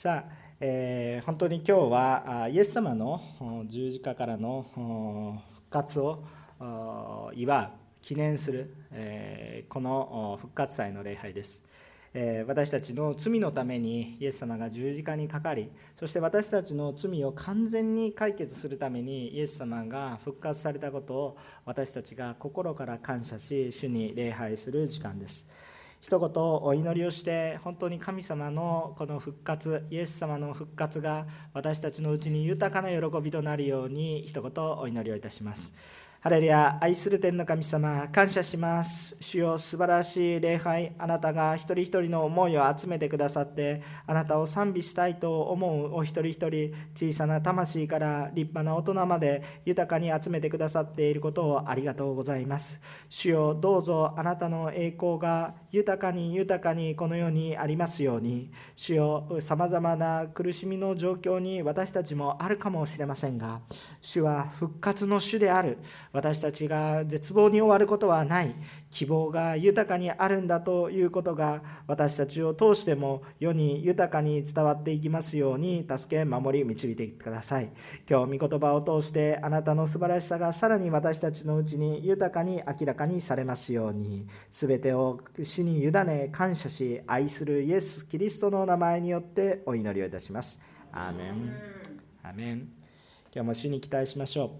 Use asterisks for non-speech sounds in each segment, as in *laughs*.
さあ、えー、本当に今日はイエス様の十字架からの復活を祝う記念する、えー、この復活祭の礼拝です、えー、私たちの罪のためにイエス様が十字架にかかりそして私たちの罪を完全に解決するためにイエス様が復活されたことを私たちが心から感謝し主に礼拝する時間です。一言お祈りをして本当に神様のこの復活イエス様の復活が私たちのうちに豊かな喜びとなるように一言お祈りをいたします。ハレルヤ愛する天の神様感謝します。主よ素晴らしい礼拝あなたが一人一人の思いを集めてくださってあなたを賛美したいと思うお一人一人小さな魂から立派な大人まで豊かに集めてくださっていることをありがとうございます。主よどうぞあなたの栄光が豊かに豊かにこの世にありますように。主よさまざまな苦しみの状況に私たちもあるかもしれませんが主は復活の主である。私たちが絶望に終わることはない。希望が豊かにあるんだということが私たちを通しても世に豊かに伝わっていきますように助け守り導いてください。今日御言葉を通してあなたの素晴らしさがさらに私たちのうちに豊かに明らかにされますように全てを死に委ね感謝し愛するイエス・キリストの名前によってお祈りをいたします。アーメン。アメン。今日も主に期待しましょう。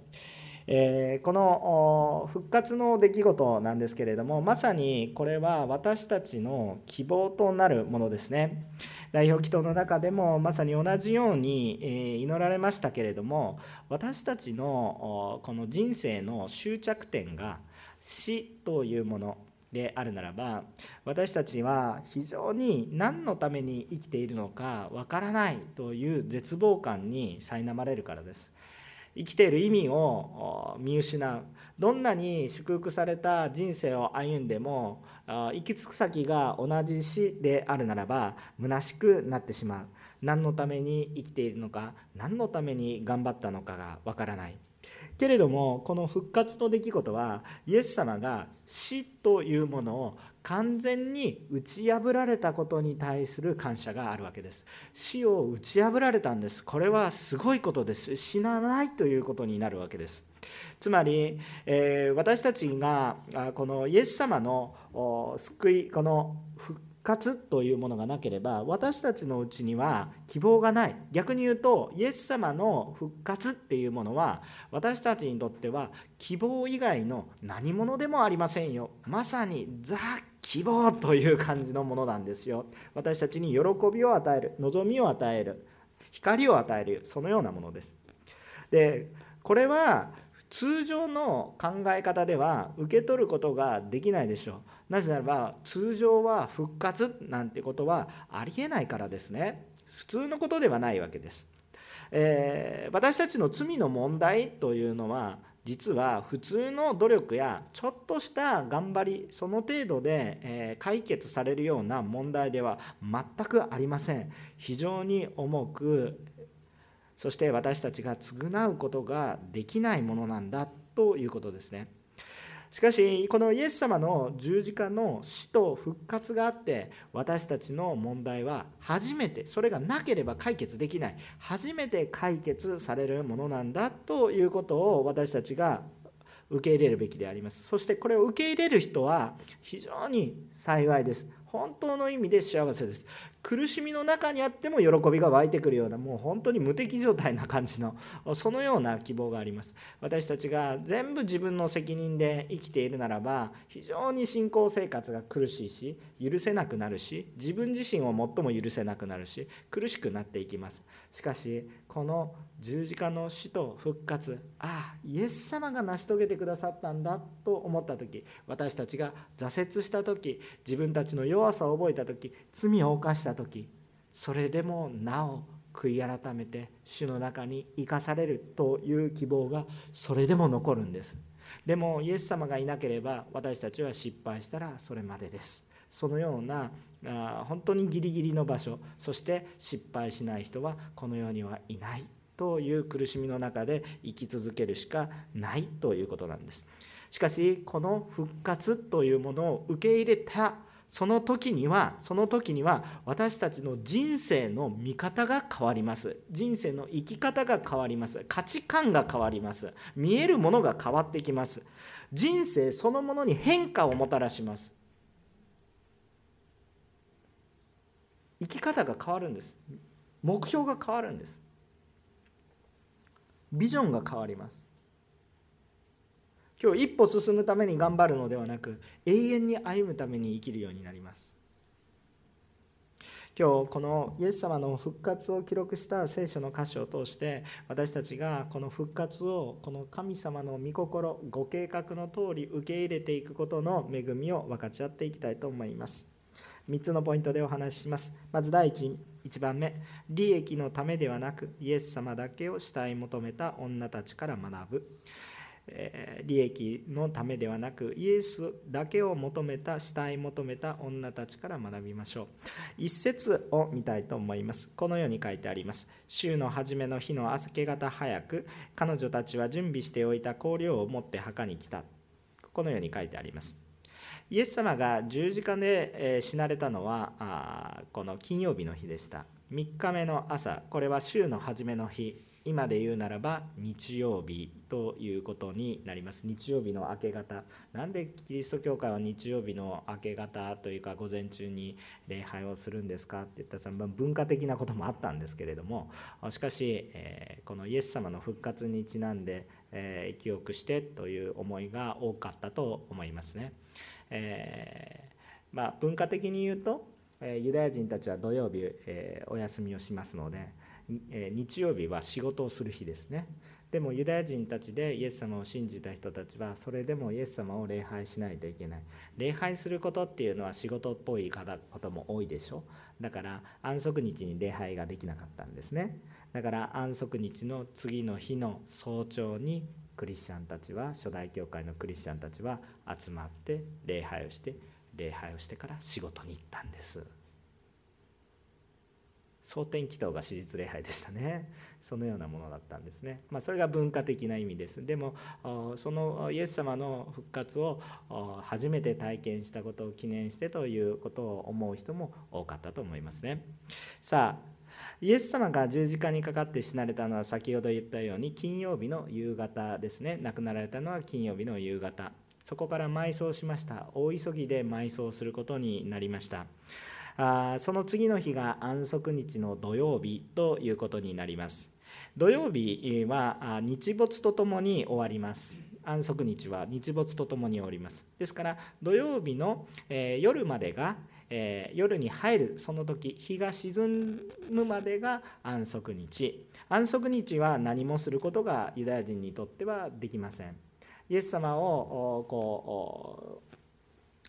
えー、この復活の出来事なんですけれどもまさにこれは私たちの希望となるものですね代表祈祷の中でもまさに同じようにえ祈られましたけれども私たちのこの人生の終着点が死というものであるならば私たちは非常に何のために生きているのかわからないという絶望感に苛まれるからです生きている意味を見失う。どんなに祝福された人生を歩んでも行き着く先が同じ死であるならば虚しくなってしまう。何のために生きているのか何のために頑張ったのかがわからない。けれどもこの復活の出来事はイエス様が死というものを完全に打ち破られたことに対する感謝があるわけです。死を打ち破られたんです。これはすごいことです。死なないということになるわけです。つまり、えー、私たちがこのイエス様の救いこの復活というものがなければ私たちのうちには希望がない。逆に言うとイエス様の復活っていうものは私たちにとっては希望以外の何者でもありませんよ。まさにザ・希望という感じのものなんですよ。私たちに喜びを与える望みを与える光を与えるそのようなものです。でこれは通常の考え方では受け取ることができないでしょう。なぜならば通常は復活なんてことはありえないからですね。普通のことではないわけです、えー、私たちの罪の問題というのは実は普通の努力やちょっとした頑張りその程度で、え解決されるような問題では全くありません非常に重くそして私たちが償うことができないものなんだということですね。しかしこのイエス様の十字架の死と復活があって私たちの問題は初めてそれがなければ解決できない。初めて解決されるものなんだということを私たちが受け入れるべきであります。そしてこれを受け入れる人は非常に幸いです。本当の意味で幸せです。苦しみの中にあっても喜びが湧いてくるようなもう本当に無敵状態な感じのそのような希望があります。私たちが全部自分の責任で生きているならば非常に信仰生活が苦しいし許せなくなるし自分自身を最も許せなくなるし苦しくなっていきます。しかしこの十字架の死と復活。ああイエス様が成し遂げてくださったんだと思った時私たちが挫折した時自分たちの弱さを覚えた時罪を犯した時それでもなお悔い改めて主の中に生かされるという希望がそれでも残るんです。でもイエス様がいなければ私たちは失敗したらそれまでです。そのようなあ本当にギリギリの場所そして失敗しない人はこの世にはいない。という苦しみの中で生き続けるしかないということなんです。しかしこの復活というものを受け入れたその時にはその時には私たちの人生の見方が変わります。人生の生き方が変わります。価値観が変わります。見えるものが変わってきます。人生そのものに変化をもたらします。生き方が変わるんです。目標が変わるんです。ビジョンが変わります。今日一歩進むために頑張るのではなく永遠に歩むために生きるようになります。今日このイエス様の復活を記録した聖書の箇所を通して私たちがこの復活をこの神様の御心ご計画の通り受け入れていくことの恵みを分かち合っていきたいと思います。3つのポイントでお話しします。まず第一1番目利益のためではなくイエス様だけを慕い求めた女たちから学ぶ。利益のためではなくイエスだけを求めた慕い求めた女たちから学びましょう。一節を見たいと思います。このように書いてあります。週の初めの日の明け方早く彼女たちは準備しておいた香料を持って墓に来た。このように書いてあります。イエス様が十字架で死なれたのはこの金曜日の日でした。3日目の朝これは週の初めの日。今で言うならば日曜日ということになります。日曜日の明け方。なんでキリスト教会は日曜日の明け方というか午前中に礼拝をするんですか？って言ったら文化的なこともあったんですけれども。しかし、えこのイエス様の復活にちなんで、え記憶してという思いが多かったと思いますね。えー、まあ、文化的に言うとえユダヤ人たちは土曜日、えお休みをしますのでえ日曜日は仕事をする日ですね。でもユダヤ人たちでイエス様を信じた人たちはそれでもイエス様を礼拝しないといけない。礼拝することっていうのは仕事っぽいことも多いでしょ。だから安息日に礼拝ができなかったんですね。だから安息日の次の日の早朝にクリスチャンたちは初代教会のクリスチャンたちは集まって礼拝をして礼拝をしてから仕事に行ったんです。蒼天祈祷が手術礼拝でしたね。*laughs* そのようなものだったんですね、まあ、それが文化的な意味です。でもそのイエス様の復活を初めて体験したことを記念してということを思う人も多かったと思いますね。さあイエス様が十字架にかかって死なれたのは先ほど言ったように金曜日の夕方ですね。亡くなられたのは金曜日の夕方。そこから埋葬しました。大急ぎで埋葬することになりました。あその次の日が安息日の土曜日ということになります。土曜日は日没とともに終わります。安息日は日没とともに終わります。ですから土曜日の、え夜までが、え夜に入るその時日が沈むまでが安息日。安息日は何もすることがユダヤ人にとってはできません。イエス様をこ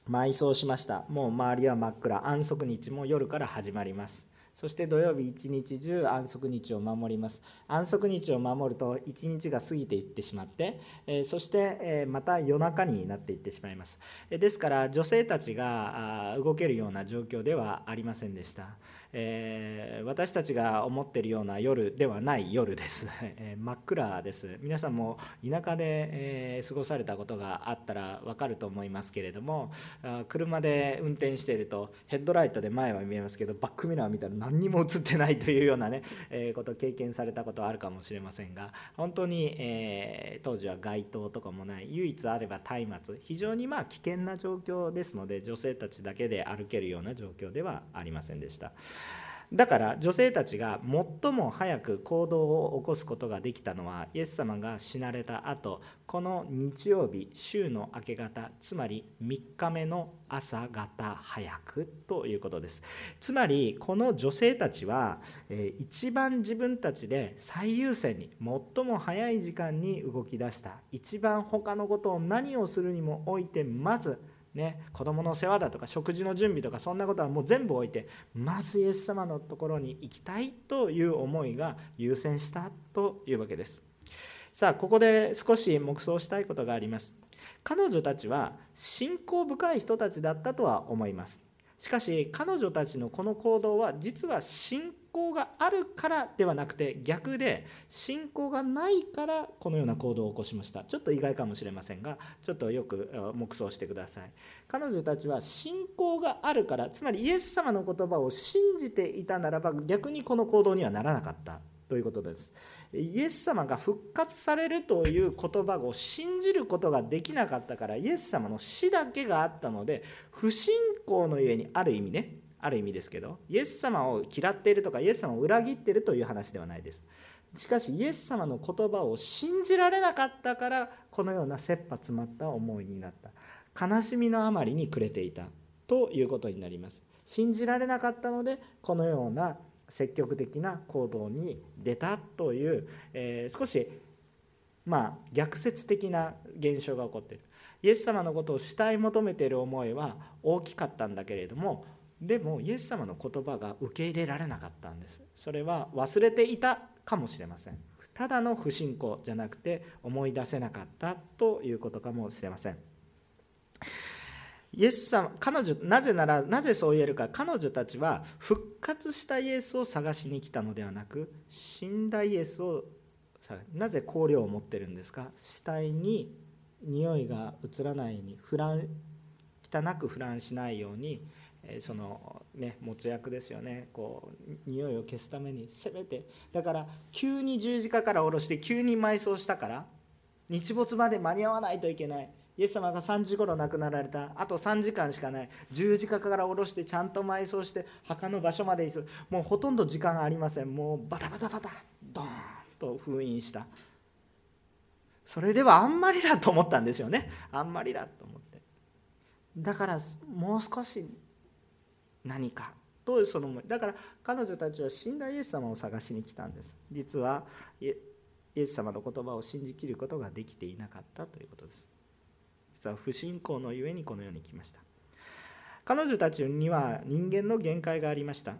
う埋葬しました。もう周りは真っ暗。安息日も夜から始まります。そして土曜日一日中安息日を守ります。安息日を守ると一日が過ぎていってしまって、えそしてえまた夜中になっていってしまいます。えですから女性たちが動けるような状況ではありませんでした。えー、私たちが思っているような夜ではない夜です、*laughs* えー、真っ暗です皆さんも田舎で、えー、過ごされたことがあったら分かると思いますけれども車で運転しているとヘッドライトで前は見えますけどバックミラー見たら何にも映ってないというようなね、*laughs* えこと経験されたことはあるかもしれませんが本当に、え当時は街灯とかもない唯一あれば松明非常にまあ危険な状況ですので女性たちだけで歩けるような状況ではありませんでした。だから女性たちが最も早く行動を起こすことができたのはイエス様が死なれた後この日曜日週の明け方つまり3日目の朝方早くということです。つまりこの女性たちは、一番自分たちで最優先に最も早い時間に動き出した。一番他のことを何をするにもおいてまずね、子供の世話だとか食事の準備とかそんなことはもう全部置いてまずイエス様のところに行きたいという思いが優先したというわけです。さあここで少し黙想したいことがあります。彼女たちは信仰深い人たちだったとは思います。しかし彼女たちのこの行動は実は信仰があるからではなくて逆で信仰がないからこのような行動を起こしました。ちょっと意外かもしれませんがちょっとよく黙想してください。彼女たちは信仰があるからつまりイエス様の言葉を信じていたならば逆にこの行動にはならなかった。ということです。イエス様が復活されるという言葉を信じることができなかったからイエス様の死だけがあったので不信仰のゆえにある意味ねある意味ですけどイエス様を嫌っているとかイエス様を裏切っているという話ではないです。しかしイエス様の言葉を信じられなかったからこのような切羽詰まった思いになった。悲しみのあまりに暮れていたということになります。信じられなかったのでこのような積極的な行動に出たという、えー、少しまあ逆説的な現象が起こっている。イエス様のことを慕い求めている思いは大きかったんだけれどもでもイエス様の言葉が受け入れられなかったんです。それは忘れていたかもしれません。ただの不信仰じゃなくて思い出せなかったということかもしれません。イエス様彼女なぜならなぜそう言えるか。彼女たちは復活したイエスを探しに来たのではなく死んだイエスをなぜ香料を持ってるんですか。死体に匂いが移らないようにフラン汚く腐乱しないようにそのね持つ役ですよね。こう匂いを消すためにせめて。だから急に十字架から下ろして急に埋葬したから日没まで間に合わないといけない。イエス様が3時頃亡くなられた。あと3時間しかない。十字架から下ろしてちゃんと埋葬して墓の場所まで行く。もうほとんど時間がありません。もうバタバタバタドーンと封印した。それではあんまりだと思ったんですよね。あんまりだと思って。だからもう少し何かとその思い。だから彼女たちは死んだイエス様を探しに来たんです。実はイエス様の言葉を信じきることができていなかったということです。実は不信仰のゆえにこのように来ました。彼女たちには人間の限界がありました。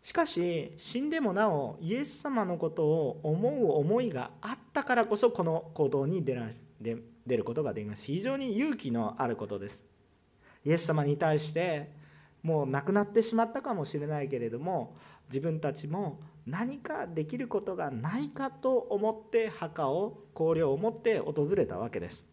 しかし死んでもなおイエス様のことを思う思いがあったからこそこの行動に出ら出ることができます。非常に勇気のあることです。イエス様に対してもう亡くなってしまったかもしれないけれども自分たちも何かできることがないかと思って墓を香料を持って訪れたわけです。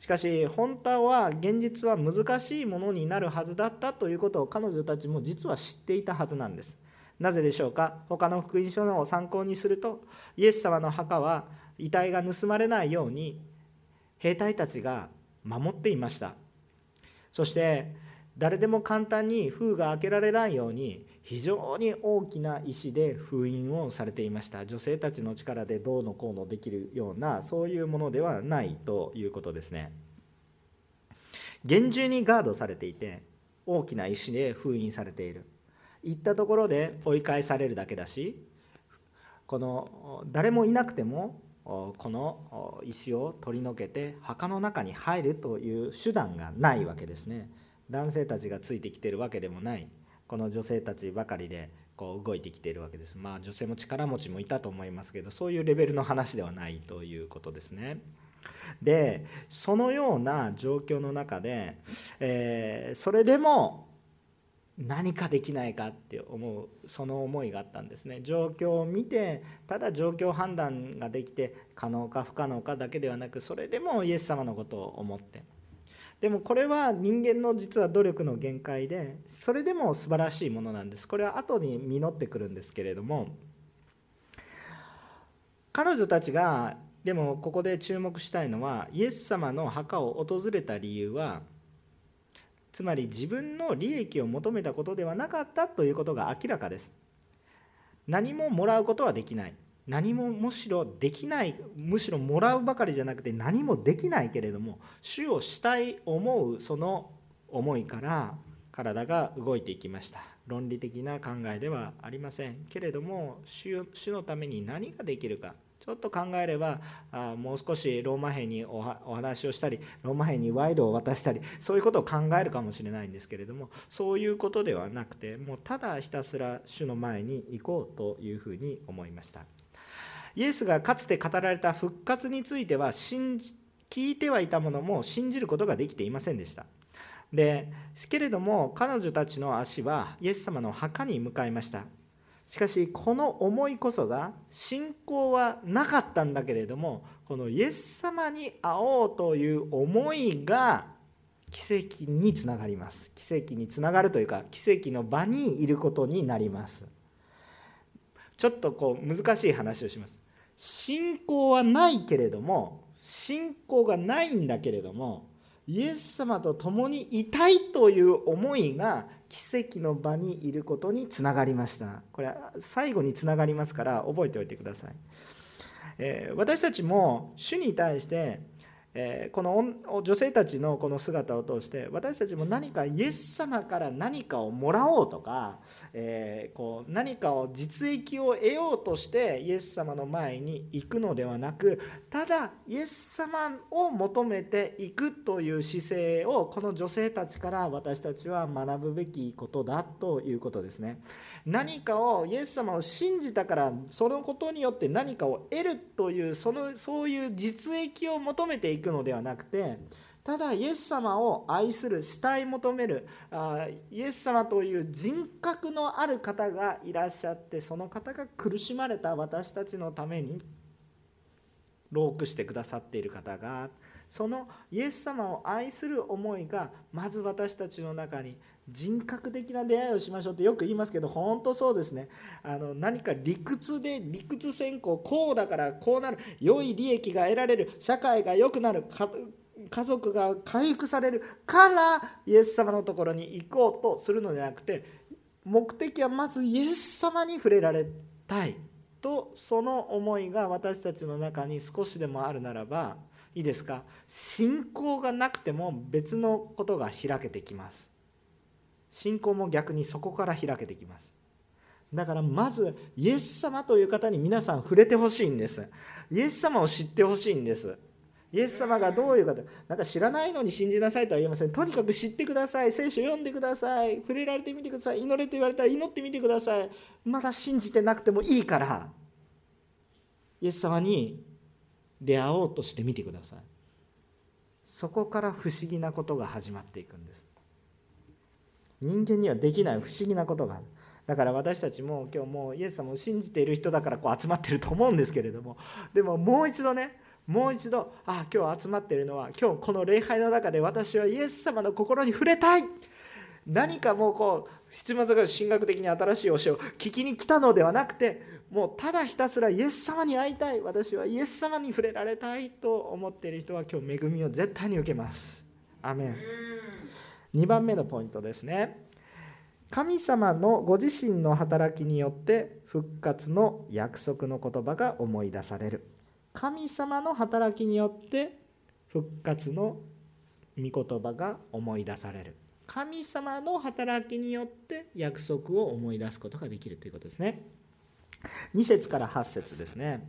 しかし本当は現実は難しいものになるはずだったということを彼女たちも実は知っていたはずなんです。なぜでしょうか？他の福音書を参考にするとイエス様の墓は遺体が盗まれないように兵隊たちが守っていました。そして誰でも簡単に封が開けられないように非常に大きな石で封印をされていました。女性たちの力でどうのこうのできるようなそういうものではないということですね。厳重にガードされていて大きな石で封印されている。行ったところで追い返されるだけだしこの誰もいなくてもこの石を取り除けて墓の中に入るという手段がないわけですね。男性たちがついてきてるわけでもない。この女性たちばかりでこう動いてきているわけです。まあ女性も力持ちもいたと思いますけどそういうレベルの話ではないということですね。でそのような状況の中で、えー、それでも何かできないかって思うその思いがあったんですね。状況を見てただ状況判断ができて可能か不可能かだけではなくそれでもイエス様のことを思ってでもこれは人間の実は努力の限界でそれでも素晴らしいものなんです。これは後に実ってくるんですけれども彼女たちがでもここで注目したいのはイエス様の墓を訪れた理由はつまり自分の利益を求めたことではなかったということが明らかです。何ももらうことはできない。何もむしろできないむしろもらうばかりじゃなくて何もできないけれども主をしたい思うその思いから体が動いていきました論理的な考えではありませんけれども主のために何ができるかちょっと考えればあもう少しローマ兵にお話をしたりローマ兵に賄賂を渡したりそういうことを考えるかもしれないんですけれどもそういうことではなくてもうただひたすら主の前に行こうというふうに思いました。イエスがかつて語られた復活については信じ聞いてはいたものも信じることができていませんでした。でけれども彼女たちの足はイエス様の墓に向かいました。しかしこの思いこそが信仰はなかったんだけれどもこのイエス様に会おうという思いが奇跡につながります。奇跡につながるというか奇跡の場にいることになります。ちょっとこう難しい話をします。信仰はないけれども信仰がないんだけれどもイエス様と共にいたいという思いが奇跡の場にいることにつながりました。これは最後につながりますから覚えておいてください、えー、私たちも主に対してえこの女性たちのこの姿を通して私たちも何かイエス様から何かをもらおうとか、えこう何かを実益を得ようとしてイエス様の前に行くのではなくただイエス様を求めていくという姿勢をこの女性たちから私たちは学ぶべきことだということですね。何かをイエス様を信じたからそのことによって何かを得るというそのそういう実益を求めていくのではなくてただイエス様を愛する慕い求めるあイエス様という人格のある方がいらっしゃってその方が苦しまれた私たちのために労苦してくださっている方がそのイエス様を愛する思いがまず私たちの中に人格的な出会いをしましょうってよく言いますけど本当そうですね。あの何か理屈で理屈先行こうだからこうなる良い利益が得られる社会が良くなる家族が回復されるからイエス様のところに行こうとするのではなくて目的はまずイエス様に触れられたいとその思いが私たちの中に少しでもあるならばいいですか？信仰がなくても別のことが開けてきます。信仰も逆にそこから開けてきます。だからまずイエス様という方に皆さん触れてほしいんです。イエス様を知ってほしいんです。イエス様がどういう方なんか知らないのに信じなさいとは言いません。とにかく知ってください。聖書読んでください。触れられてみてください。祈れと言われたら祈ってみてください。まだ信じてなくてもいいからイエス様に出会おうとしてみてください。そこから不思議なことが始まっていくんです。人間にはできない不思議なことがある。だから私たちも今日もうイエス様を信じている人だからこう集まってると思うんですけれども。でももう一度ねもう一度あ今日集まっているのは今日この礼拝の中で私はイエス様の心に触れたい。何かもうこう七松が神学的に新しい教えを聞きに来たのではなくてもうただひたすらイエス様に会いたい。私はイエス様に触れられたいと思っている人は今日恵みを絶対に受けます。アメン。2番目のポイントですね。神様のご自身の働きによって復活の約束の言葉が思い出される。神様の働きによって復活の御言葉が思い出される。神様の働きによって約束を思い出すことができるということですね。2節から8節ですね。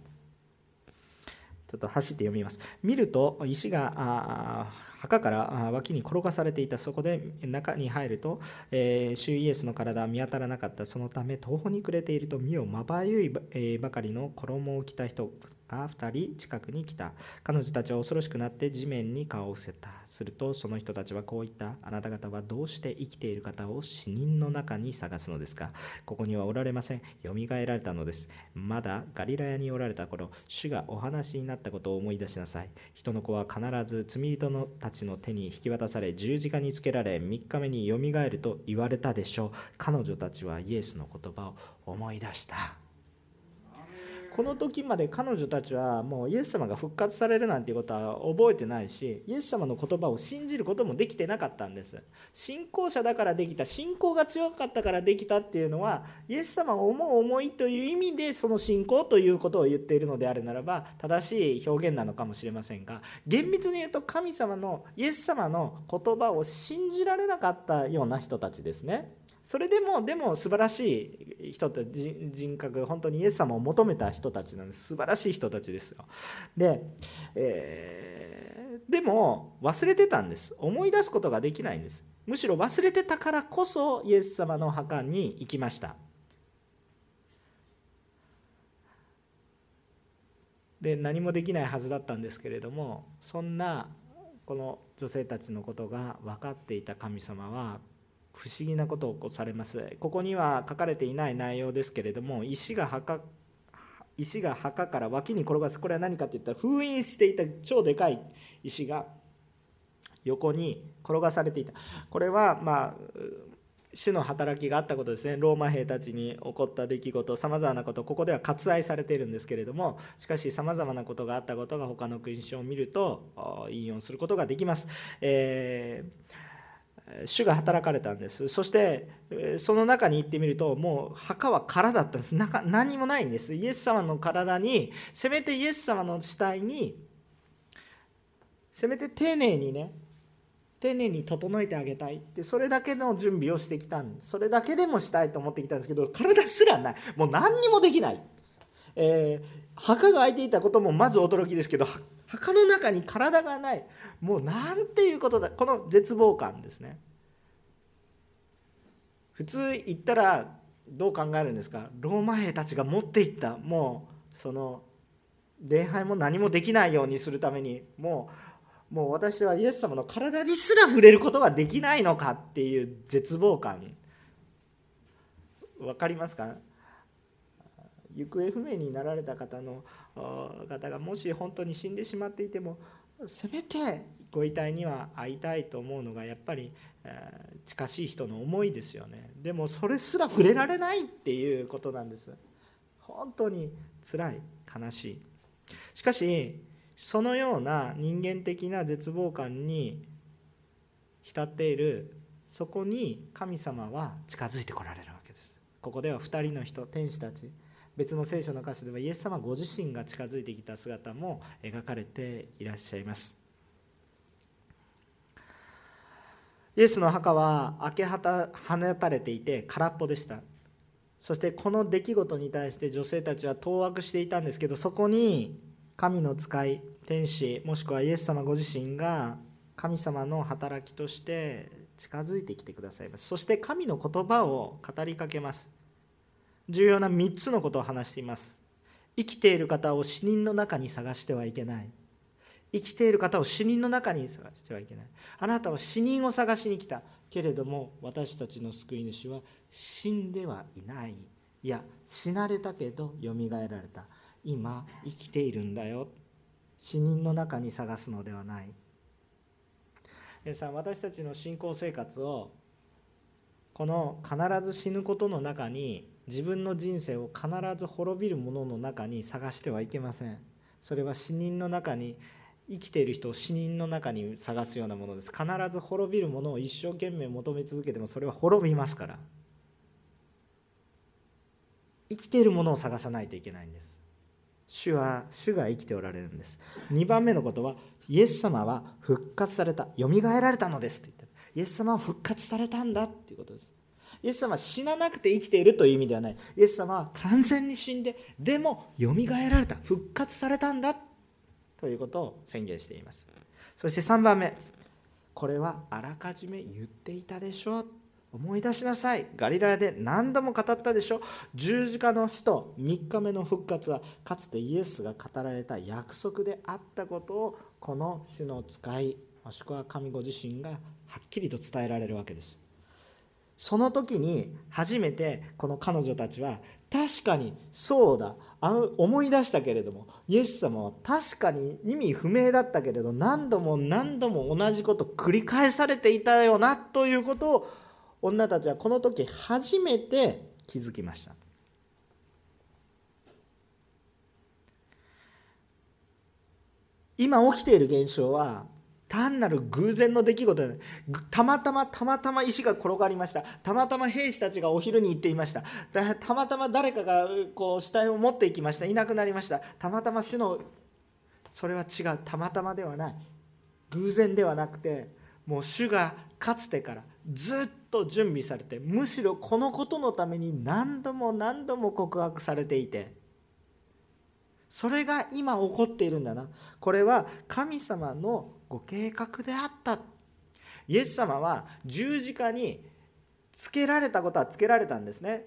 ちょっと走って読みます。見ると石が墓から脇に転がされていたそこで中に入ると、えー、主イエスの体は見当たらなかった。そのため途方に暮れていると身をまばゆいばかりの衣を着た人が2人近くに来た。彼女たちは恐ろしくなって地面に顔を伏せた。するとその人たちはこう言った。あなた方はどうして生きている方を死人の中に探すのですか。ここにはおられません。よみがえられたのです。まだガリラヤにおられた頃主がお話になったことを思い出しなさい。人の子は必ず罪人のたちの手に引き渡され十字架につけられ3日目によみがえると言われたでしょう。彼女たちはイエスの言葉を思い出した。この時まで彼女たちはもうイエス様が復活されるなんていうことは覚えてないしイエス様の言葉を信じることもできてなかったんです。信仰者だからできた信仰が強かったからできたっていうのはイエス様を思う思いという意味でその信仰ということを言っているのであるならば正しい表現なのかもしれませんが厳密に言うと神様のイエス様の言葉を信じられなかったような人たちですね。それでもでも素晴らしい人たち人格本当にイエス様を求めた人たちなんです。素晴らしい人たちですよ。で、えー、でも忘れてたんです。思い出すことができないんです。むしろ忘れてたからこそイエス様の墓に行きました。で何もできないはずだったんですけれどもそんなこの女性たちのことが分かっていた神様は不思議なことを起こされます。ここには書かれていない内容ですけれども石が墓石が墓から脇に転がす。これは何かって言ったら封印していた超でかい石が横に転がされていた。これはまあ主の働きがあったことですね。ローマ兵たちに起こった出来事さまざまなことここでは割愛されているんですけれどもしかしさまざまなことがあったことが他の勲章を見ると引用することができます。えー主が働かれたんです。そしてその中に行ってみるともう墓は空だったんです。中何もないんです。イエス様の体にせめてイエス様の死体にせめて丁寧にね丁寧に整えてあげたい。ってそれだけの準備をしてきたん。ですそれだけでもしたいと思ってきたんですけど体すらない。もう何にもできない、えー、墓が空いていたこともまず驚きですけど墓の中に体がない。もうなんていうことだ。この絶望感ですね。普通言ったらどう考えるんですか？ローマ兵たちが持っていった。もうその礼拝も何もできないようにするために。もうもう私はイエス様の体にすら触れることができないのかっていう絶望感。分かりますか？行方不明になられた方の方がもし本当に死んでしまっていてもせめてご遺体には会いたいと思うのがやっぱり近しい人の思いですよね。でもそれすら触れられないっていうことなんです。本当につらい悲しい。しかしそのような人間的な絶望感に浸っているそこに神様は近づいてこられるわけです。ここでは2人の人天使たち別の聖書の箇所ではイエス様ご自身が近づいてきた姿も描かれていらっしゃいます。イエスの墓は明けはた放たれていて空っぽでした。そしてこの出来事に対して女性たちは当惑していたんですけどそこに神の使い天使もしくはイエス様ご自身が神様の働きとして近づいてきてくださいます。そして神の言葉を語りかけます。重要な3つのことを話しています。生きている方を死人の中に探してはいけない。生きている方を死人の中に探してはいけない。あなたは死人を探しに来たけれども私たちの救い主は死んではいない。いや死なれたけどよみがえられた。今生きているんだよ。死人の中に探すのではない。皆さん私たちの信仰生活をこの必ず死ぬことの中に自分の人生を必ず滅びるものの中に探してはいけません。それは死人の中に生きている人を死人の中に探すようなものです。必ず滅びるものを一生懸命求め続けてもそれは滅びますから。生きているものを探さないといけないんです。主は主が生きておられるんです。2番目のことはイエス様は復活されたよみがえられたのですと言ってイエス様は復活されたんだっていうことです。イエス様は死ななくて生きているという意味ではない。イエス様は完全に死んででもよみがえられた。復活されたんだということを宣言しています。そして3番目。これはあらかじめ言っていたでしょう。思い出しなさい。ガリラヤで何度も語ったでしょう。十字架の死と3日目の復活はかつてイエスが語られた約束であったことをこの主の使いもしくは神ご自身がはっきりと伝えられるわけです。その時に初めてこの彼女たちは確かにそうだあの思い出したけれどもイエス様は確かに意味不明だったけれど何度も何度も同じこと繰り返されていたよなということを女たちはこの時初めて気づきました。今起きている現象は単なる偶然の出来事でたまたまたまたま石が転がりました。たまたま兵士たちがお昼に行っていました。たまたま誰かがこう死体を持っていきました。いなくなりました。たまたま主のそれは違う。たまたまではない。偶然ではなくてもう主がかつてからずっと準備されてむしろこのことのために何度も何度も告白されていてそれが今起こっているんだな。これは神様のご計画であった。イエス様は十字架につけられたことはつけられたんですね。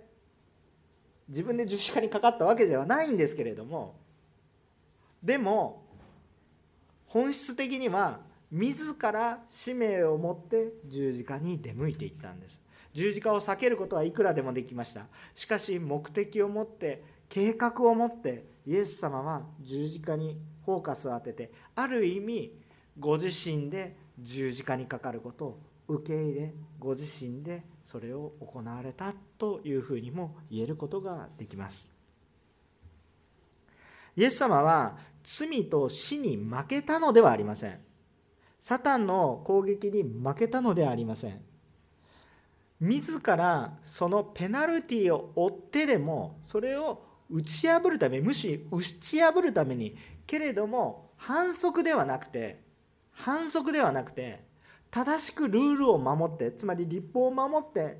自分で十字架にかかったわけではないんですけれども。でも本質的には自ら使命を持って十字架に出向いていったんです。十字架を避けることはいくらでもできました。しかし目的を持って計画を持ってイエス様は十字架にフォーカスを当ててある意味ご自身で十字架にかかることを受け入れご自身でそれを行われたというふうにも言えることができます。イエス様は罪と死に負けたのではありません。サタンの攻撃に負けたのではありません。自らそのペナルティを負ってでもそれを打ち破るためむしろ打ち破るためにけれども反則ではなくて反則ではなくて正しくルールを守ってつまり立法を守って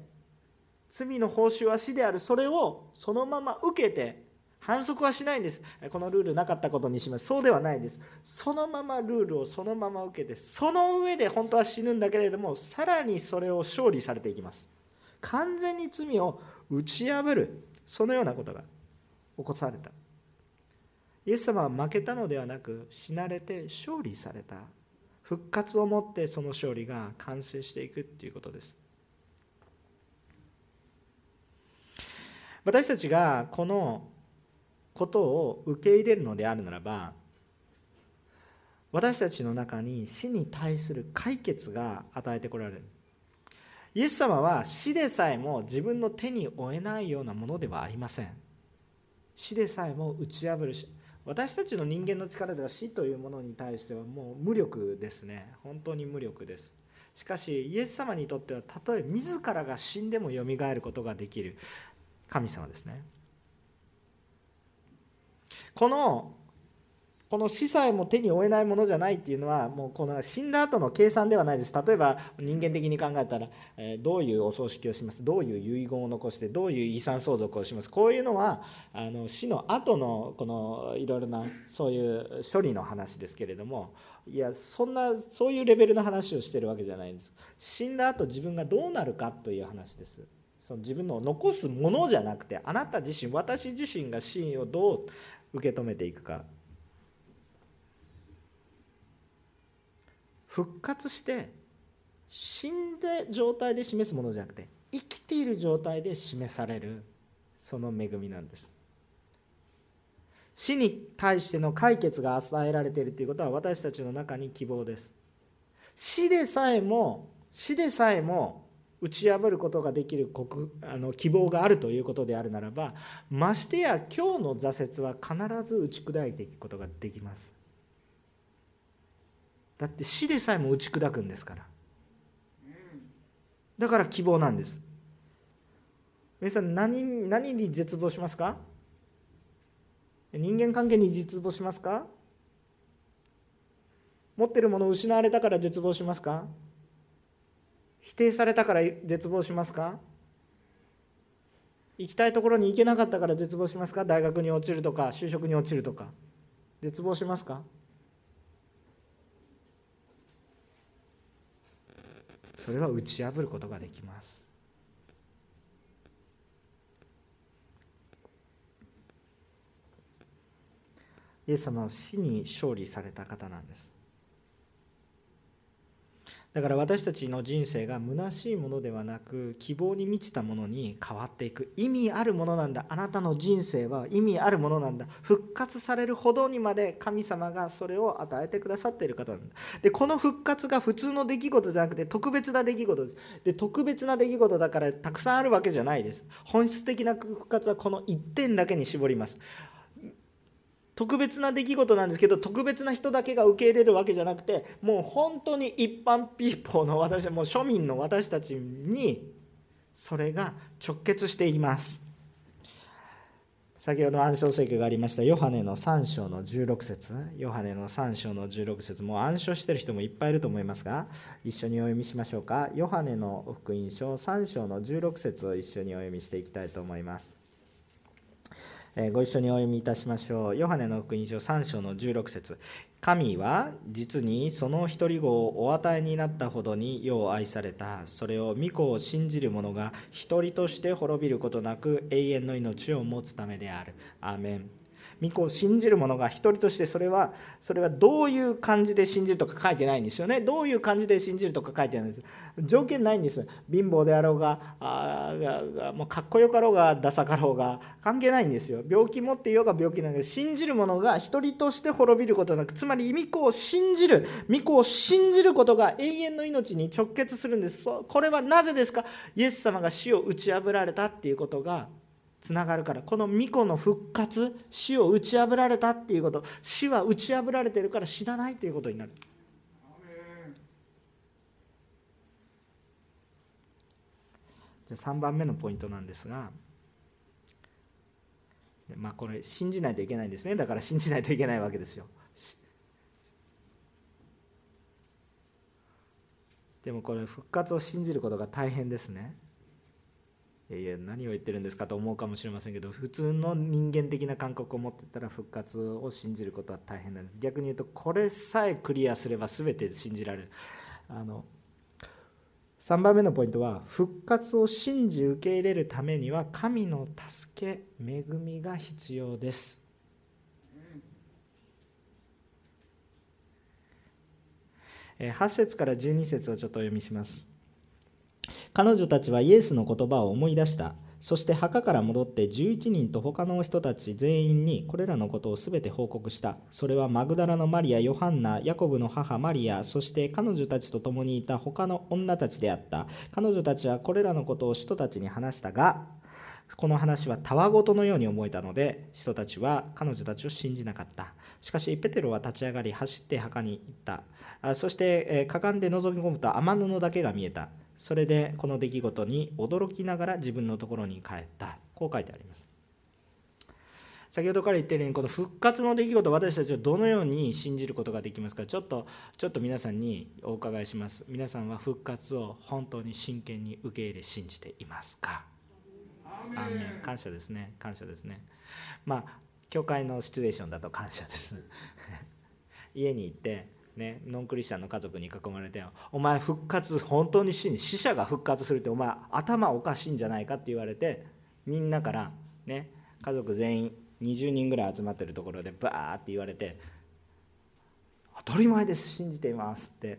罪の報酬は死である。それをそのまま受けて反則はしないんです。このルールなかったことにします。そうではないです。そのままルールをそのまま受けてその上で本当は死ぬんだけれどもさらにそれを勝利されていきます。完全に罪を打ち破る。そのようなことが起こされた。イエス様は負けたのではなく死なれて勝利された。復活をもってその勝利が完成していくっていうことです。私たちがこのことを受け入れるのであるならば私たちの中に死に対する解決が与えてこられる。イエス様は死でさえも自分の手に負えないようなものではありません。死でさえも打ち破るし私たちの人間の力では死というものに対してはもう無力ですね。本当に無力です。しかしイエス様にとってはたとえ自らが死んでもよみがえることができる神様ですね。このこの死さえも手に負えないものじゃないっていうのはもうこの死んだ後の計算ではないです。例えば人間的に考えたら、えどういうお葬式をします？どういう遺言を残してどういう遺産相続をします？こういうのはあの死の後のこのいろいろなそういう処理の話ですけれどもいやそんなそういうレベルの話をしてるわけじゃないんです。死んだ後自分がどうなるかという話です。その自分の残すものじゃなくてあなた自身私自身が死をどう受け止めていくか。復活して死んで状態で示すものじゃなくて生きている状態で示されるその恵みなんです。死に対しての解決が与えられているということは私たちの中に希望です。死でさえも死でさえも打ち破ることができるあの希望があるということであるならばましてや今日の挫折は必ず打ち砕いていくことができます。だって死でさえも打ち砕くんですから。だから希望なんです。皆さん何何に絶望しますか？人間関係に絶望しますか？持ってるものを失われたから絶望しますか？否定されたから絶望しますか？行きたいところに行けなかったから絶望しますか？大学に落ちるとか就職に落ちるとか。絶望しますか？それは打ち破ることができます。イエス様は死に勝利された方なんです。だから私たちの人生が虚しいものではなく希望に満ちたものに変わっていく。意味あるものなんだ。あなたの人生は意味あるものなんだ。復活されるほどにまで神様がそれを与えてくださっている方なんだ。でこの復活が普通の出来事じゃなくて特別な出来事です。で特別な出来事だからたくさんあるわけじゃないです。本質的な復活はこの1点だけに絞ります。特別な出来事なんですけど特別な人だけが受け入れるわけじゃなくてもう本当に一般ピーポーの私もう庶民の私たちにそれが直結しています。先ほど暗唱聖句がありましたヨハネの3章の16節。ヨハネの3章の16節。もう暗唱してる人もいっぱいいると思いますが一緒にお読みしましょうか。ヨハネの福音書3章の16節を一緒にお読みしていきたいと思います。ご一緒にお読みいたしましょう。ヨハネの福音書3章の16節神は実にその一人子をお与えになったほどに世を愛された。それを御子を信じる者が一人として滅びることなく永遠の命を持つためである。アーメン。御子を信じる者が一人としてそれはそれはどういう感じで信じるとか書いてないんですよね。どういう感じで信じるとか書いてないんです。条件ないんです。貧乏であろうがあがもうかっこよかろうがダサかろうが関係ないんですよ。病気持っていようが病気なんだけど信じる者が一人として滅びることなくつまり御子を信じる御子を信じることが永遠の命に直結するんです。これはなぜですか？イエス様が死を打ち破られたっていうことがつながるからこの巫女の復活死を打ち破られたっていうこと。死は打ち破られてるから死なないということになる。じゃあ3番目のポイントなんですが。まあこれ信じないといけないんですね。だから信じないといけないわけですよ。でもこれ復活を信じることが大変ですね。いや何を言ってるんですかと思うかもしれませんけど普通の人間的な感覚を持ってたら復活を信じることは大変なんです。逆に言うとこれさえクリアすれば全て信じられる。あの3番目のポイントは復活を信じ受け入れるためには神の助け恵みが必要です。8節から12節をちょっとお読みします。彼女たちはイエスの言葉を思い出した。そして墓から戻って11人と他の人たち全員にこれらのことを全て報告した。それはマグダラのマリア、ヨハンナ、ヤコブの母マリア、そして彼女たちと共にいた他の女たちであった。彼女たちはこれらのことを人たちに話したが、この話はたわごとのように思えたので、人たちは彼女たちを信じなかった。しかし、ペテロは立ち上がり、走って墓に行った。そして、かがんで覗き込むと雨布だけが見えた。それでこの出来事に驚きながら自分のところに帰った。こう書いてあります。先ほどから言ってるようにこの復活の出来事私たちはどのように信じることができますか。ちょっとちょっと皆さんにお伺いします。皆さんは復活を本当に真剣に受け入れ信じていますか。アーメン。感謝ですね。感謝ですね。まあ教会のシチュエーションだと感謝です。*laughs* 家に行ってね、ノンクリスチャンの家族に囲まれて「お前復活本当に死に死者が復活するってお前頭おかしいんじゃないか」って言われてみんなからね家族全員20人ぐらい集まってるところでバーって言われて「当たり前です信じています」って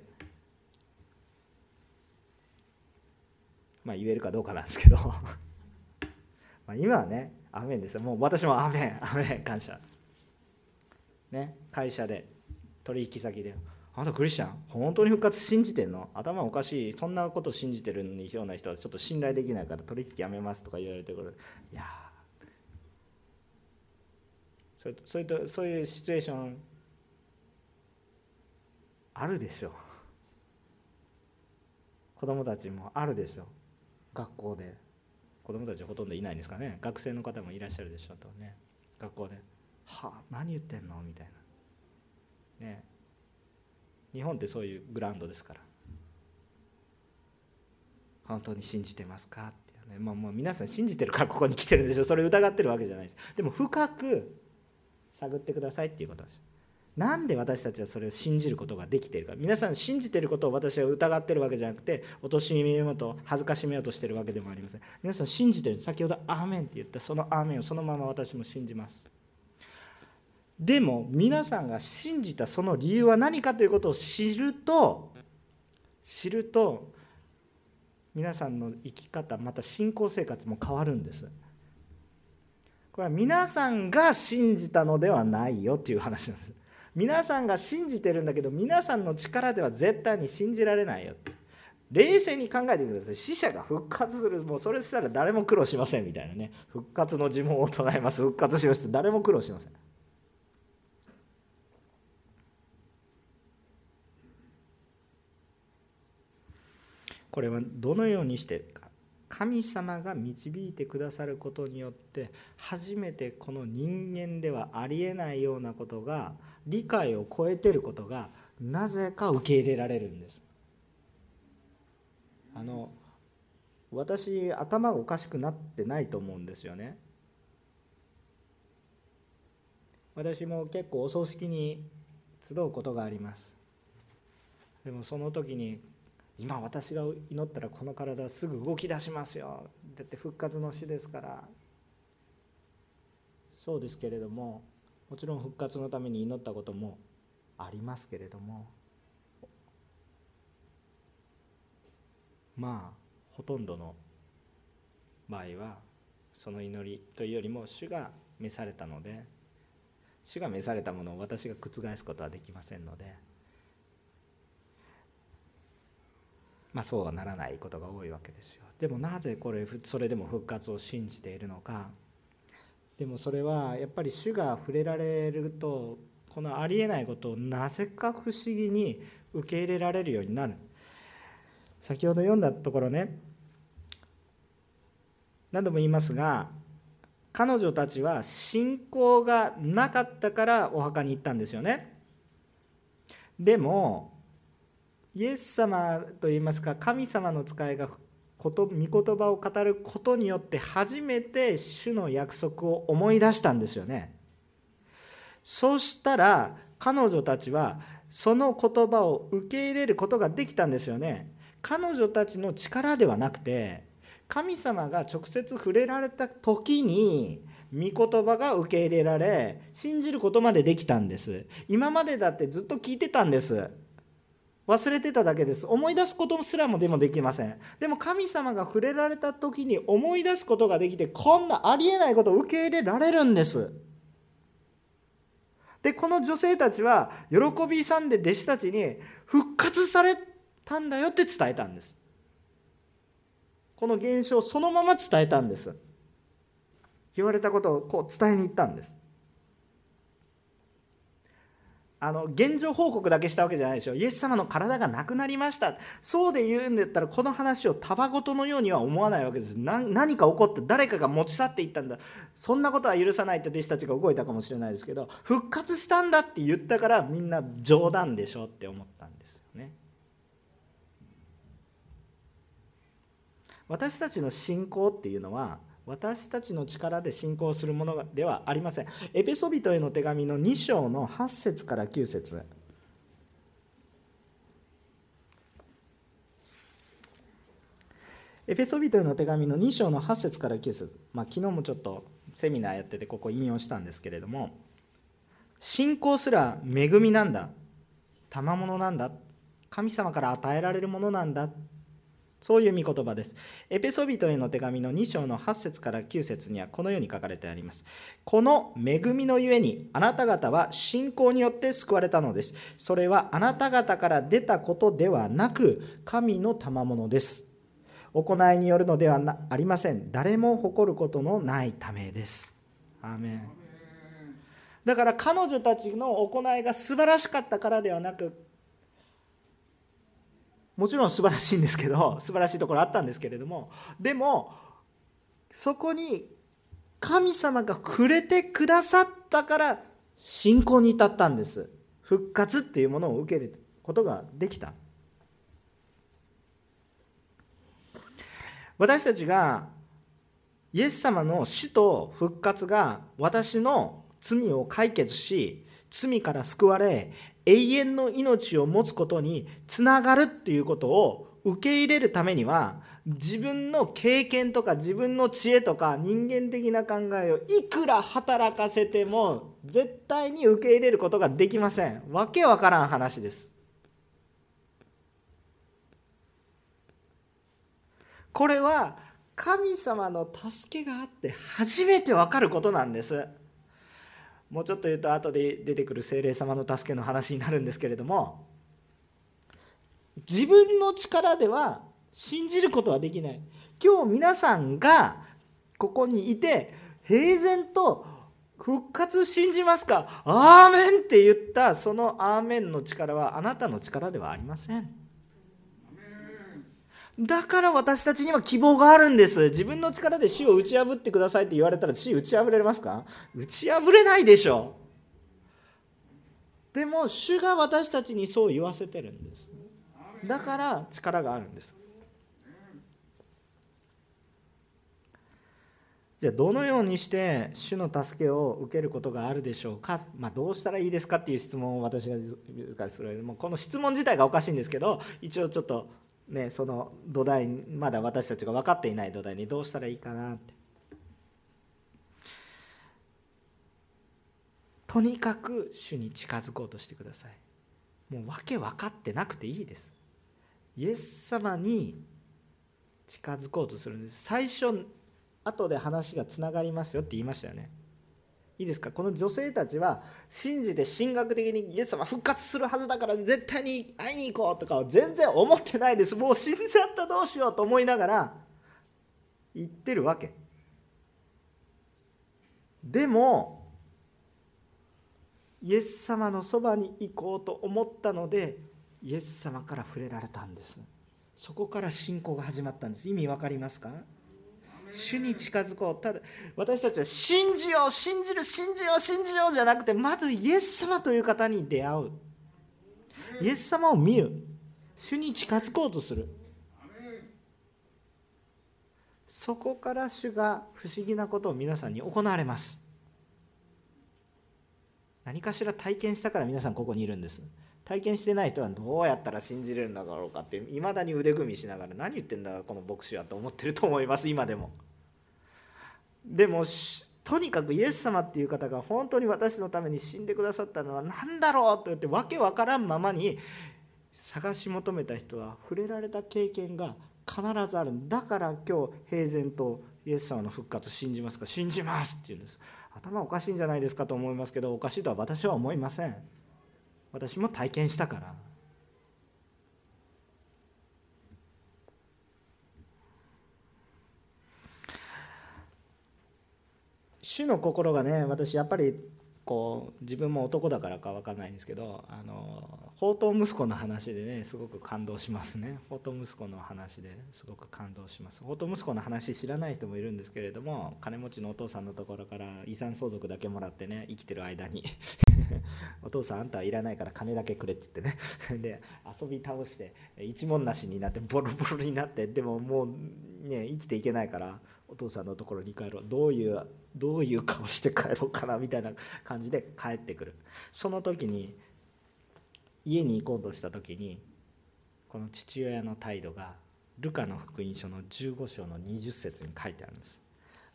まあ言えるかどうかなんですけど。*laughs* まあ今はねアメンですよ。もう私もアメンアメン感謝。ね会社で。取引先で「あなたクリスチャン？本当に復活信じてんの？頭おかしい。そんなこと信じてるような人はちょっと信頼できないから取引やめます」とか言われてくる。いやそれそういうそういうシチュエーションあるでしょ。子供たちもあるでしょ。学校で。子供たちほとんどいないんですかね。学生の方もいらっしゃるでしょうとね。学校で「はあ何言ってんの?」みたいな。ね。日本ってそういうグラウンドですから。本当に信じてますか？っていうね、まあ、もう皆さん信じてるからここに来てるでしょ。それ疑ってるわけじゃないです。でも深く探ってくださいっていうことですなんで私たちはそれを信じることができているか。皆さん信じてることを私は疑ってるわけじゃなくて貶めようと恥ずかしめようとしてるわけでもありません。皆さん信じてる。先ほど「アーメン」って言ったその「アーメン」をそのまま私も信じます。でも皆さんが信じたその理由は何かということを知ると知ると皆さんの生き方また信仰生活も変わるんです。これは皆さんが信じたのではないよっていう話なんです。皆さんが信じてるんだけど皆さんの力では絶対に信じられないよ冷静に考えてください。死者が復活する。もうそれしたら誰も苦労しませんみたいなね。復活の呪文を唱えます。復活しますって誰も苦労しません。これはどのようにしてか？神様が導いてくださることによって初めてこの人間ではありえないようなことが理解を超えてることがなぜか受け入れられるんです。あの私頭がおかしくなってないと思うんですよね。私も結構お葬式に集うことがあります。でもその時に今私が祈ったらこの体はすぐ動き出しますよ。だって復活の死ですから。そうですけれどももちろん復活のために祈ったこともありますけれどもまあほとんどの場合はその祈りというよりも主が召されたので主が召されたものを私が覆すことはできませんのでまあそうはならないことが多いわけですよ。でもなぜこれそれでも復活を信じているのか。でもそれはやっぱり主が触れられるとこのありえないことをなぜか不思議に受け入れられるようになる。先ほど読んだところね何度も言いますが彼女たちは信仰がなかったからお墓に行ったんですよね。でもイエス様といいますか神様の使いがこと御言葉を語ることによって初めて主の約束を思い出したんですよね。そうしたら彼女たちはその言葉を受け入れることができたんですよね。彼女たちの力ではなくて神様が直接触れられた時に御言葉が受け入れられ信じることまでできたんです。今までだってずっと聞いてたんです。忘れてただけです。思い出すことすらもでもできません。でも神様が触れられた時に思い出すことができてこんなありえないことを受け入れられるんです。でこの女性たちは喜び勇んで弟子たちに復活されたんだよって伝えたんです。この現象そのまま伝えたんです。言われたことをこう伝えに行ったんです。あの現状報告だけしたわけじゃないですよイエス様の体がなくなりました。そうで言うんだったらこの話をたばごとのようには思わないわけです。何か起こって誰かが持ち去っていったんだ。そんなことは許さないって弟子たちが動いたかもしれないですけど復活したんだって言ったからみんな冗談でしょって思ったんですよね。私たちの信仰っていうのは私たちの力で信仰するものではありません。エペソビトへの手紙の2章の8節から9節。エペソビトへの手紙の2章の8節から9節。まあ、昨日もちょっとセミナーやっててここ引用したんですけれども。信仰すら恵みなんだ。賜物なんだ。神様から与えられるものなんだ。そういう御言葉です。エペソビトへの手紙の2章の8節から9節にはこのように書かれてあります。この恵みのゆえにあなた方は信仰によって救われたのです。それはあなた方から出たことではなく神の賜物です。行いによるのではありません。誰も誇ることのないためです。アーメンだから彼女たちの行いが素晴らしかったからではなくもちろん素晴らしいんですけど *laughs* 素晴らしいところあったんですけれどもでもそこに神様がくれてくださったから信仰に至ったんです。復活っていうものを受けることができた。私たちがイエス様の死と復活が私の罪を解決し罪から救われ永遠の命を持つことにつながるっていうことを受け入れるためには自分の経験とか自分の知恵とか人間的な考えをいくら働かせても絶対に受け入れることができません。わけわからん話です。これは神様の助けがあって初めてわかることなんです。もうちょっと言うと後で出てくる精霊様の助けの話になるんですけれども自分の力では信じることはできない今日皆さんがここにいて平然と復活信じますか？アーメンって言ったそのアーメンの力はあなたの力ではありません。だから私たちには希望があるんです。自分の力で死を打ち破ってくださいって言われたら死打ち破れますか？打ち破れないでしょう。でも主が私たちにそう言わせてるんです。だから力があるんです。じゃあどのようにして主の助けを受けることがあるでしょうか、まあ、どうしたらいいですかっていう質問を私が自らするもうこの質問自体がおかしいんですけど一応ちょっとね、その土台まだ私たちが分かっていない土台にどうしたらいいかなって。とにかく主に近づこうとしてください。もう訳分かってなくていいです。イエス様に近づこうとするんです。最初後で話がつながりますよって言いましたよね。いいですか？この女性たちは信じて神学的にイエス様復活するはずだから絶対に会いに行こうとかは全然思ってないです。もう死んじゃったどうしようと思いながら言ってるわけ。でもイエス様のそばに行こうと思ったのでイエス様から触れられたんです。そこから信仰が始まったんです。意味わかりますか？主に近づこう。ただ私たちは信じよう信じる信じよう信じようじゃなくてまずイエス様という方に出会う。イエス様を見る。主に近づこうとする。そこから主が不思議なことを皆さんに行われます。何かしら体験したから皆さんここにいるんです。体験してない人はどうやったら信じれるんだろうかっていまだに腕組みしながら何言ってんだこの牧師はと思ってると思います今でも。でもとにかくイエス様っていう方が本当に私のために死んでくださったのは何だろうと言ってわけわからんままに探し求めた人は触れられた経験が必ずあるだから今日平然とイエス様の復活信じますか信じますって言うんです。頭おかしいんじゃないですかと思いますけどおかしいとは私は思いません。私も体験したから。主の心がね私やっぱりこう自分も男だからか分かんないんですけどあの宝刀息子の話でねすごく感動しますね。宝刀息子の話ですごく感動します。宝刀息子の話知らない人もいるんですけれども金持ちのお父さんのところから遺産相続だけもらってね生きてる間に。*laughs* お父さんあんたはいらないから金だけくれって言ってね。*laughs* で遊び倒して一文なしになってボロボロになってでももうね生きていけないからお父さんのところに帰ろう。どういうどういう顔して帰ろうかなみたいな感じで帰ってくる。その時に家に行こうとした時にこの父親の態度がルカの福音書の15章の20節に書いてあるんです。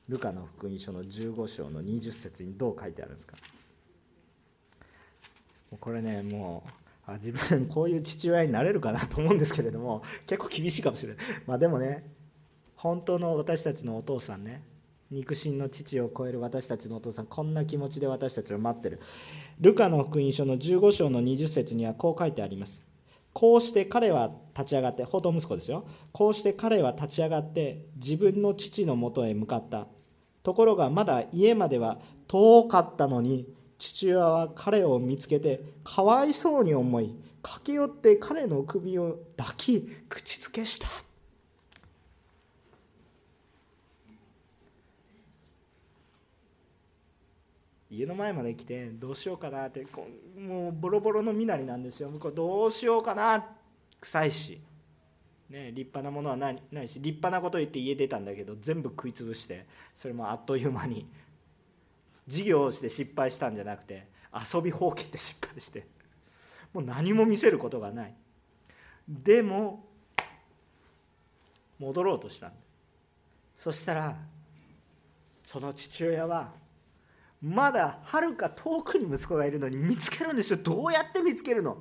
ルカの福音書の15章の20節にどう書いてあるんですか。これねもうあ自分こういう父親になれるかなと思うんですけれども結構厳しいかもしれない。まあでもね本当の私たちのお父さんね肉親の父を超える私たちのお父さんこんな気持ちで私たちを待ってる。ルカの福音書の15章の20節にはこう書いてあります。こうして彼は立ち上がって法と息子ですよ。こうして彼は立ち上がって自分の父のもとへ向かった。ところがまだ家までは遠かったのに父親は彼を見つけてかわいそうに思い駆け寄って彼の首を抱き口づけした。家の前まで来てどうしようかなってこもうボロボロの身なりなんですよ。向こうどうしようかな臭いし、ね、立派なものはないないし立派なこと言って家出たんだけど全部食い潰してそれもあっという間に事業をして失敗したんじゃなくて遊びほうけて失敗してもう何も見せることがない。でも戻ろうとしたそしたらその父親はまだはるか遠くに息子がいるのに見つけるんですよ。どうやって見つけるの？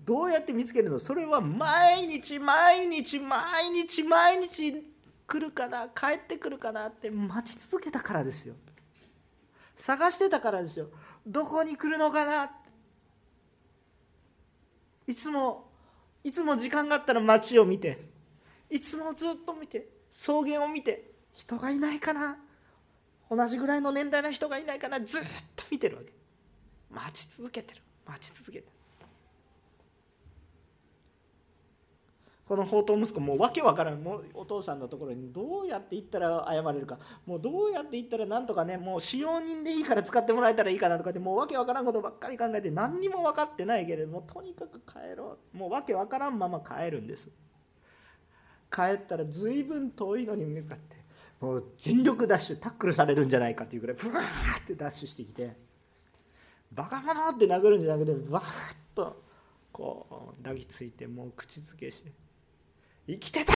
どうやって見つけるの？それは毎日毎日毎日毎日来るかな？帰ってくるかなって待ち続けたからですよ。探してたからですよ。どこに来るのかな？いつもいつも時間があったら街を見ていつもずっと見て草原を見て人がいないかな？同じぐらいの年代の人がいないかな。ずっと見てるわけ。待ち続けてる。待ち続けてる。この宝刀息子もう訳わからん。もうお父さんのところにどうやって行ったら謝れるか。もうどうやって行ったらなんとかねもう使用人でいいから使ってもらえたらいいかなとかってもう訳わからんことばっかり考えて何にも分かってないけれどもとにかく帰ろう。もう訳わからんまま帰るんです。帰ったら随分遠いのに向かって。もう全力ダッシュタックルされるんじゃないかっていうぐらいブワーってダッシュしてきてバカ者って殴るんじゃなくてバーッとこう抱きついてもう口づけして「生きてた!」って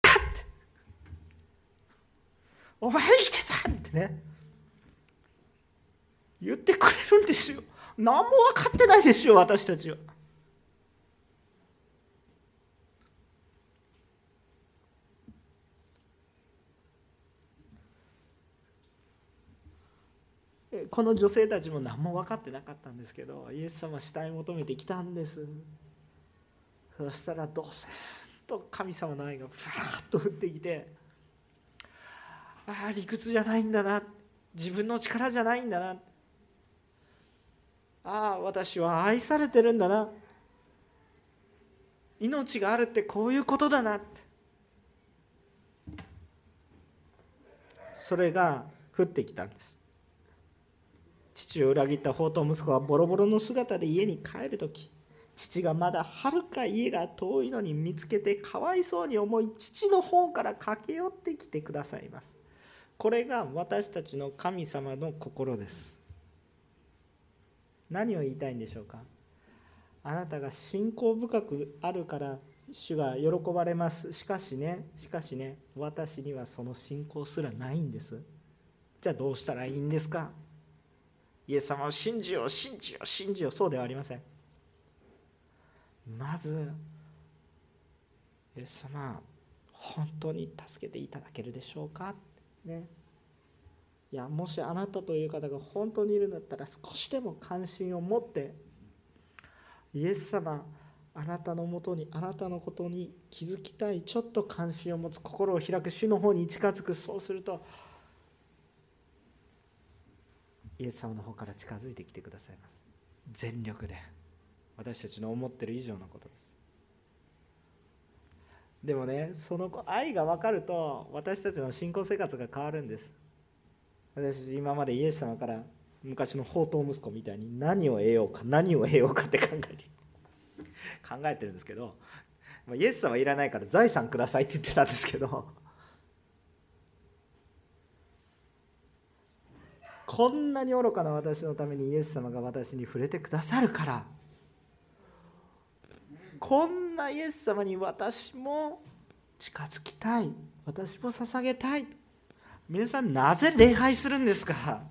「お前生きてた!」ってね言ってくれるんですよ何も分かってないですよ私たちはこの女性たちも何も分かってなかったんですけどイエス様死体求めてきたんです。そしたらどうせと神様の愛がふわっと降ってきてああ理屈じゃないんだな。自分の力じゃないんだな。ああ私は愛されてるんだな。命があるってこういうことだな。ってそれが降ってきたんです。父を裏切った宝刀息子がボロボロの姿で家に帰る時父がまだはるか家が遠いのに見つけてかわいそうに思い父の方から駆け寄ってきてくださいます。これが私たちの神様の心です。何を言いたいんでしょうか。あなたが信仰深くあるから主が喜ばれます。しかしねしかしね私にはその信仰すらないんです。じゃあどうしたらいいんですか。イエス様を信じよう信じよう信じようそうではありません。まずイエス様本当に助けていただけるでしょうか？ね。いやもしあなたという方が本当にいるんだったら少しでも関心を持ってイエス様あなたのもとにあなたのことに気づきたいちょっと関心を持つ心を開く主の方に近づくそうするとイエス様の方から近づいてきてくださいます。全力で。私たちの思ってる以上のことです。でもねその愛が分かると私たちの信仰生活が変わるんです。私今までイエス様から昔の宝刀息子みたいに何を得ようか何を得ようかって考えて考えてるんですけどイエス様いらないから財産くださいって言ってたんですけどこんなに愚かな私のためにイエス様が私に触れてくださるから。こんなイエス様に私も近づきたい。私も捧げたい。皆さんなぜ礼拝するんですか？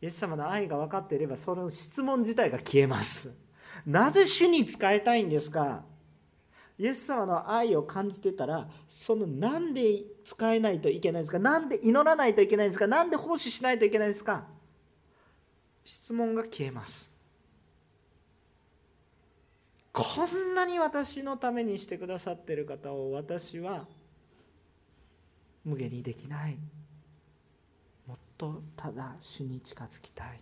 イエス様の愛が分かっていればその質問自体が消えます。なぜ主に仕えたいんですか？イエス様の愛を感じてたらそのなんで使えないといけないんですか？なんで祈らないといけないんですか？なんで奉仕しないといけないんですか？質問が消えます。こんなに私のためにしてくださってる方を私は無限にできない。もっとただ主に近づきたい。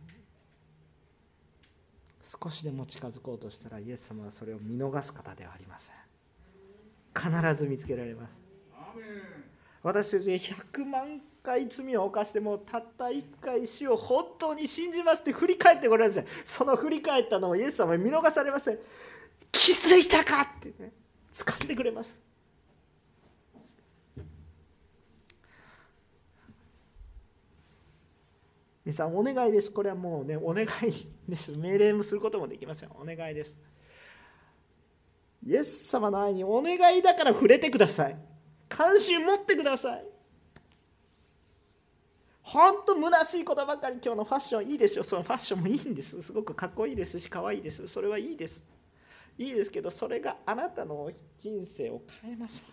少しでも近づこうとしたらイエス様はそれを見逃す方ではありません。必ず見つけられます。私たち100万回罪を犯してもたった1回死を本当に信じますって振り返ってごらんなさい。その振り返ったのをイエス様に見逃されません。気づいたかってね。掴んでくれます。皆さんお願いです。これはもうねお願いです。命令もすることもできません。お願いですイエス様の愛にお願いだから触れてください。関心持ってください。本当虚しいことばかり今日のファッションいいですよ。そのファッションもいいんです。すごくかっこいいですし可愛いです。それはいいです。いいですけどそれがあなたの人生を変えます。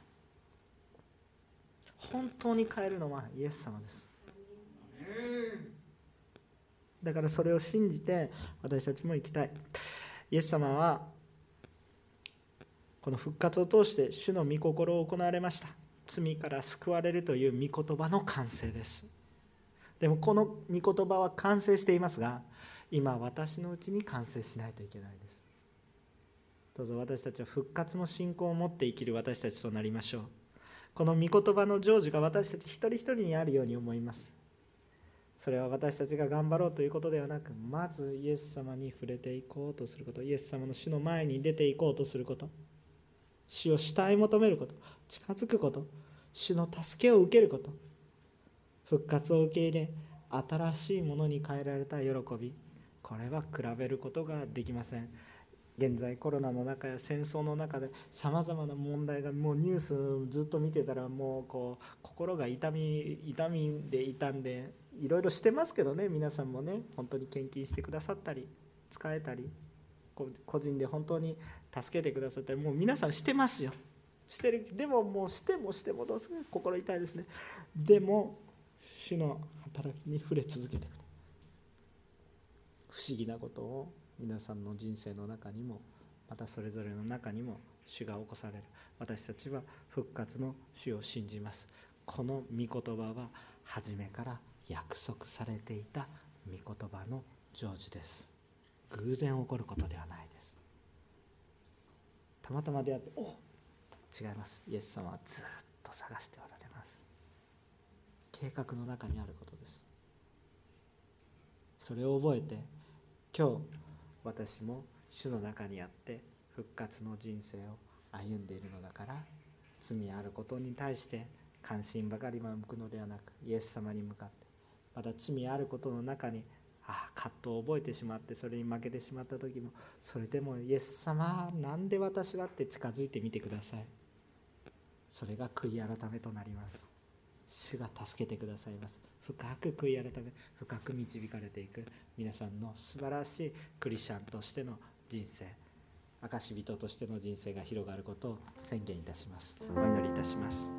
本当に変えるのはイエス様です。だからそれを信じて私たちも生きたい。イエス様はこの復活を通して主の御心を行われました。罪から救われるという御言葉の完成です。でもこの御言葉は完成していますが今私のうちに完成しないといけないです。どうぞ私たちは復活の信仰を持って生きる私たちとなりましょう。この御言葉の成就が私たち一人一人にあるように思います。それは私たちが頑張ろうということではなくまずイエス様に触れていこうとすること。イエス様の死の前に出ていこうとすること。死を慕い求めること近づくこと主の助けを受けること復活を受け入れ新しいものに変えられた喜びこれは比べることができません。現在コロナの中や戦争の中でさまざまな問題がもうニュースずっと見てたらもうこう心が痛み痛みで痛んでいろいろしてますけどね皆さんもね本当に献金してくださったり使えたり。個人で本当に助けてくださったりもう皆さんしてますよ。してる。でももうしてもしてもどうする心痛いですね。でも主の働きに触れ続けていく不思議なことを皆さんの人生の中にもまたそれぞれの中にも主が起こされる。私たちは復活の主を信じます。この御言葉は初めから約束されていた御言葉の成就です。偶然起こることではないです。たまたま出会ってお違います。イエス様はずっと探しておられます。計画の中にあることです。それを覚えて今日私も主の中にあって復活の人生を歩んでいるのだから罪あることに対して関心ばかり向くのではなくイエス様に向かってまた罪あることの中にああ葛藤を覚えてしまってそれに負けてしまった時もそれでもイエス様なんで私はって近づいてみてください。それが悔い改めとなります。主が助けてくださいます。深く悔い改め深く導かれていく。皆さんの素晴らしいクリスチャンとしての人生証人としての人生が広がることを宣言いたします。お祈りいたします。